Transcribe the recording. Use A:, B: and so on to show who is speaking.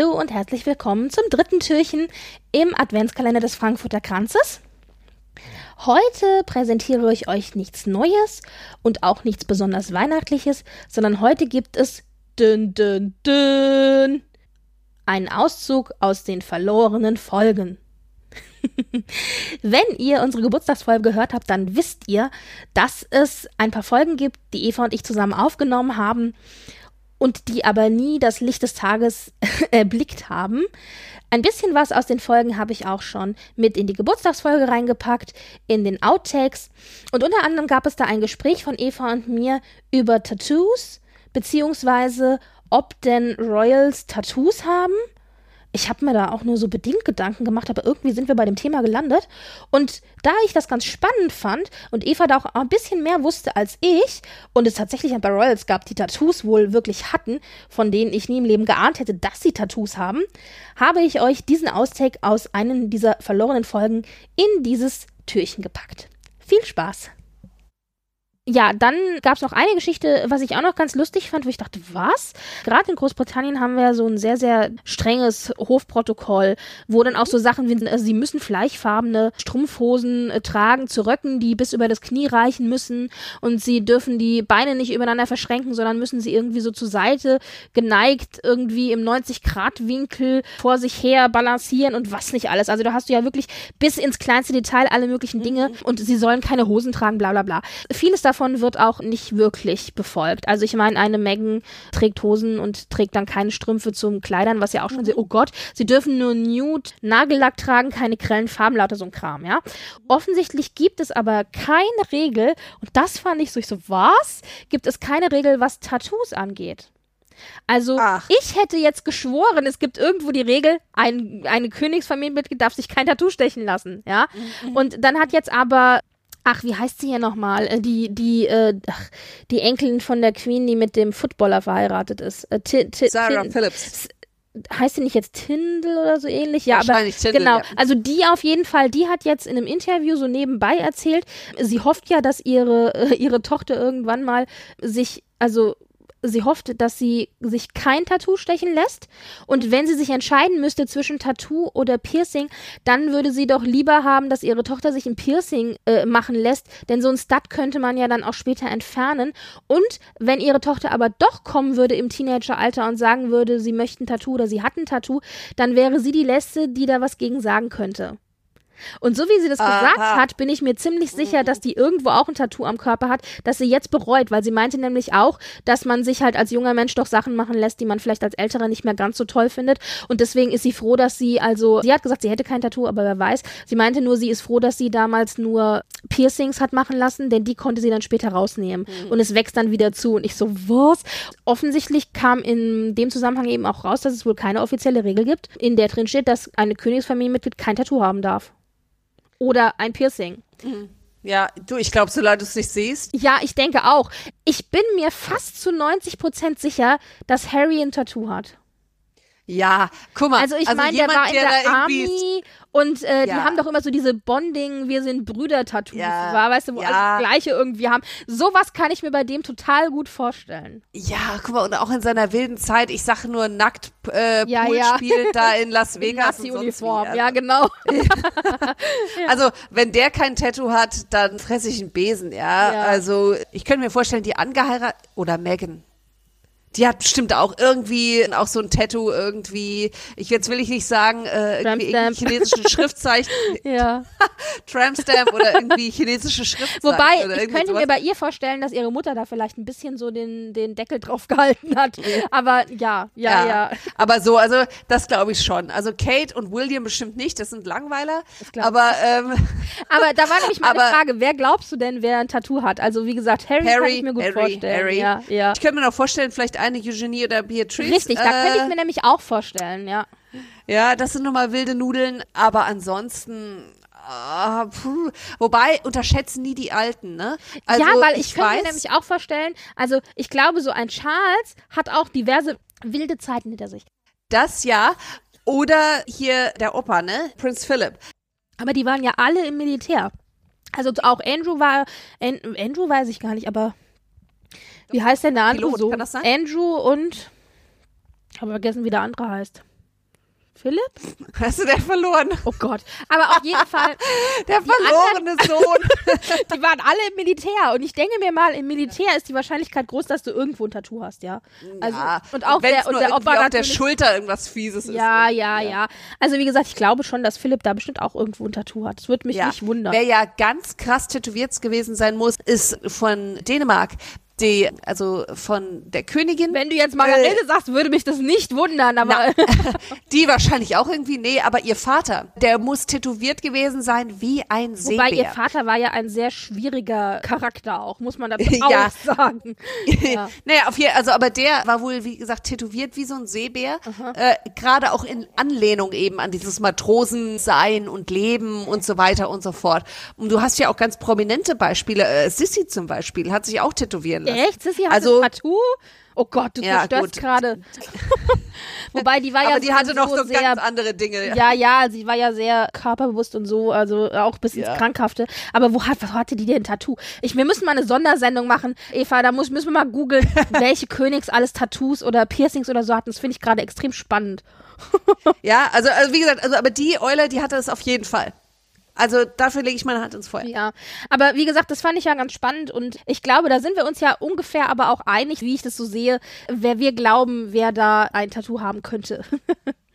A: Hallo und herzlich willkommen zum dritten Türchen im Adventskalender des Frankfurter Kranzes. Heute präsentiere ich euch nichts Neues und auch nichts besonders Weihnachtliches, sondern heute gibt es dünn, dünn, dünn, einen Auszug aus den verlorenen Folgen. Wenn ihr unsere Geburtstagsfolge gehört habt, dann wisst ihr, dass es ein paar Folgen gibt, die Eva und ich zusammen aufgenommen haben und die aber nie das Licht des Tages erblickt haben. Ein bisschen was aus den Folgen habe ich auch schon mit in die Geburtstagsfolge reingepackt, in den Outtakes. Und unter anderem gab es da ein Gespräch von Eva und mir über Tattoos, beziehungsweise ob denn Royals Tattoos haben ich habe mir da auch nur so bedingt Gedanken gemacht, aber irgendwie sind wir bei dem Thema gelandet. Und da ich das ganz spannend fand und Eva da auch ein bisschen mehr wusste als ich und es tatsächlich ein paar Royals gab, die Tattoos wohl wirklich hatten, von denen ich nie im Leben geahnt hätte, dass sie Tattoos haben, habe ich euch diesen Austake aus einem dieser verlorenen Folgen in dieses Türchen gepackt. Viel Spaß! Ja, dann gab es noch eine Geschichte, was ich auch noch ganz lustig fand, wo ich dachte, was? Gerade in Großbritannien haben wir so ein sehr, sehr strenges Hofprotokoll, wo dann auch so Sachen wie, also sie müssen fleischfarbene Strumpfhosen äh, tragen zu Röcken, die bis über das Knie reichen müssen und sie dürfen die Beine nicht übereinander verschränken, sondern müssen sie irgendwie so zur Seite geneigt irgendwie im 90-Grad-Winkel vor sich her balancieren und was nicht alles. Also da hast du ja wirklich bis ins kleinste Detail alle möglichen Dinge mhm. und sie sollen keine Hosen tragen, bla bla bla. Vieles davon wird auch nicht wirklich befolgt. Also ich meine, eine Megan trägt Hosen und trägt dann keine Strümpfe zum Kleidern, was ja auch schon sehr, oh Gott, sie dürfen nur Nude Nagellack tragen, keine grellen Farben, lauter so ein Kram, ja. Offensichtlich gibt es aber keine Regel, und das fand ich so, ich so, was? Gibt es keine Regel, was Tattoos angeht? Also Ach. ich hätte jetzt geschworen, es gibt irgendwo die Regel, ein, eine Königsfamilienmitglied darf sich kein Tattoo stechen lassen, ja. Mhm. Und dann hat jetzt aber Ach, wie heißt sie hier nochmal? Äh, die, die, äh, die Enkelin von der Queen, die mit dem Footballer verheiratet ist. Äh,
B: Sarah Phillips
A: heißt sie nicht jetzt Tindel oder so ähnlich? Ja, aber Tindel, genau. Ja. Also die auf jeden Fall, die hat jetzt in einem Interview so nebenbei erzählt, sie hofft ja, dass ihre ihre Tochter irgendwann mal sich also sie hofft, dass sie sich kein Tattoo stechen lässt. Und wenn sie sich entscheiden müsste zwischen Tattoo oder Piercing, dann würde sie doch lieber haben, dass ihre Tochter sich ein Piercing äh, machen lässt. Denn so ein Stud könnte man ja dann auch später entfernen. Und wenn ihre Tochter aber doch kommen würde im Teenageralter und sagen würde, sie möchte ein Tattoo oder sie hat ein Tattoo, dann wäre sie die Letzte, die da was gegen sagen könnte. Und so wie sie das Aha. gesagt hat, bin ich mir ziemlich sicher, dass die irgendwo auch ein Tattoo am Körper hat, das sie jetzt bereut, weil sie meinte nämlich auch, dass man sich halt als junger Mensch doch Sachen machen lässt, die man vielleicht als älterer nicht mehr ganz so toll findet. Und deswegen ist sie froh, dass sie, also, sie hat gesagt, sie hätte kein Tattoo, aber wer weiß. Sie meinte nur, sie ist froh, dass sie damals nur Piercings hat machen lassen, denn die konnte sie dann später rausnehmen. Mhm. Und es wächst dann wieder zu. Und ich so, was? Offensichtlich kam in dem Zusammenhang eben auch raus, dass es wohl keine offizielle Regel gibt, in der drin steht, dass eine Königsfamilienmitglied kein Tattoo haben darf oder ein Piercing.
B: Mhm. Ja, du, ich glaube, solange du es nicht siehst.
A: Ja, ich denke auch. Ich bin mir fast zu 90 Prozent sicher, dass Harry ein Tattoo hat.
B: Ja, guck mal.
A: Also ich also meine, der war in der, der Army und äh, ja. die haben doch immer so diese Bonding, wir sind Brüder-Tattoos, ja. war, weißt du, wo ja. alles das Gleiche irgendwie haben. Sowas kann ich mir bei dem total gut vorstellen.
B: Ja, guck mal, und auch in seiner wilden Zeit, ich sage nur nackt äh, ja, Pool ja. spielt da in Las Vegas.
A: In Uniform, also. ja genau.
B: also wenn der kein Tattoo hat, dann fresse ich einen Besen, ja. Also ich könnte mir vorstellen, die angeheiratet oder Megan die hat bestimmt auch irgendwie auch so ein Tattoo irgendwie. Ich jetzt will ich nicht sagen äh, irgendwie chinesische Schriftzeichen.
A: ja.
B: Trampstamp oder irgendwie chinesische Schriftzeichen.
A: Wobei ich könnte sowas. mir bei ihr vorstellen, dass ihre Mutter da vielleicht ein bisschen so den den Deckel drauf gehalten hat. Aber ja, ja, ja. ja.
B: Aber so, also das glaube ich schon. Also Kate und William bestimmt nicht. Das sind Langweiler. Aber ähm,
A: aber da war nämlich mal eine Frage. Wer glaubst du denn, wer ein Tattoo hat? Also wie gesagt, Harry, Harry kann ich mir gut Harry, vorstellen. Harry. Ja, ja.
B: Ich könnte mir noch vorstellen, vielleicht eine Eugenie oder Beatrice.
A: Richtig, da könnte ich äh, mir nämlich auch vorstellen, ja.
B: Ja, das sind nochmal wilde Nudeln, aber ansonsten Uh, Wobei, unterschätzen nie die Alten, ne?
A: Also, ja, weil ich, ich könnte mir nämlich auch vorstellen, also ich glaube, so ein Charles hat auch diverse wilde Zeiten hinter sich.
B: Das ja. Oder hier der Opa, ne? Prinz Philip.
A: Aber die waren ja alle im Militär. Also auch Andrew war, Andrew weiß ich gar nicht, aber wie heißt denn der andere Pilot, so? Kann das sein? Andrew und. Ich habe vergessen, wie der andere heißt. Philipp?
B: Hast du den verloren?
A: Oh Gott. Aber auf jeden Fall.
B: Der verlorene anderen, Sohn.
A: die waren alle im Militär. Und ich denke mir mal, im Militär ist die Wahrscheinlichkeit groß, dass du irgendwo ein Tattoo hast, ja.
B: Also, ja. und auch der, und der Opa auf der Schulter irgendwas Fieses ist.
A: Ja, ja, ja, ja. Also, wie gesagt, ich glaube schon, dass Philipp da bestimmt auch irgendwo ein Tattoo hat. Das würde mich ja. nicht wundern.
B: Wer ja ganz krass tätowiert gewesen sein muss, ist von Dänemark die, also von der Königin.
A: Wenn du jetzt Margarete äh, sagst, würde mich das nicht wundern, aber.
B: Na, die wahrscheinlich auch irgendwie, nee, aber ihr Vater, der muss tätowiert gewesen sein wie ein Seebär.
A: Wobei ihr Vater war ja ein sehr schwieriger Charakter auch, muss man dazu ja. auch sagen.
B: ja. naja, auf jeden also aber der war wohl, wie gesagt, tätowiert wie so ein Seebär. Äh, Gerade auch in Anlehnung eben an dieses Matrosensein und Leben und so weiter und so fort. Und du hast ja auch ganz prominente Beispiele. Äh, Sissy zum Beispiel hat sich auch tätowieren lassen.
A: Echt? Sissy hat also, ein Tattoo? Oh Gott, du ja, zerstörst gerade. Wobei die war
B: Aber
A: ja
B: die hatte noch so sehr, ganz andere Dinge.
A: Ja, ja, sie war ja sehr körperbewusst und so, also auch bis ins ja. Krankhafte. Aber wo hat, was hatte die denn ein Tattoo? Ich, wir müssen mal eine Sondersendung machen. Eva, da muss, müssen wir mal googeln, welche Königs alles Tattoos oder Piercings oder so hatten. Das finde ich gerade extrem spannend.
B: ja, also, also wie gesagt, also aber die Eule, die hatte es auf jeden Fall. Also dafür lege ich meine Hand ins Feuer.
A: Ja, aber wie gesagt, das fand ich ja ganz spannend und ich glaube, da sind wir uns ja ungefähr aber auch einig, wie ich das so sehe, wer wir glauben, wer da ein Tattoo haben könnte.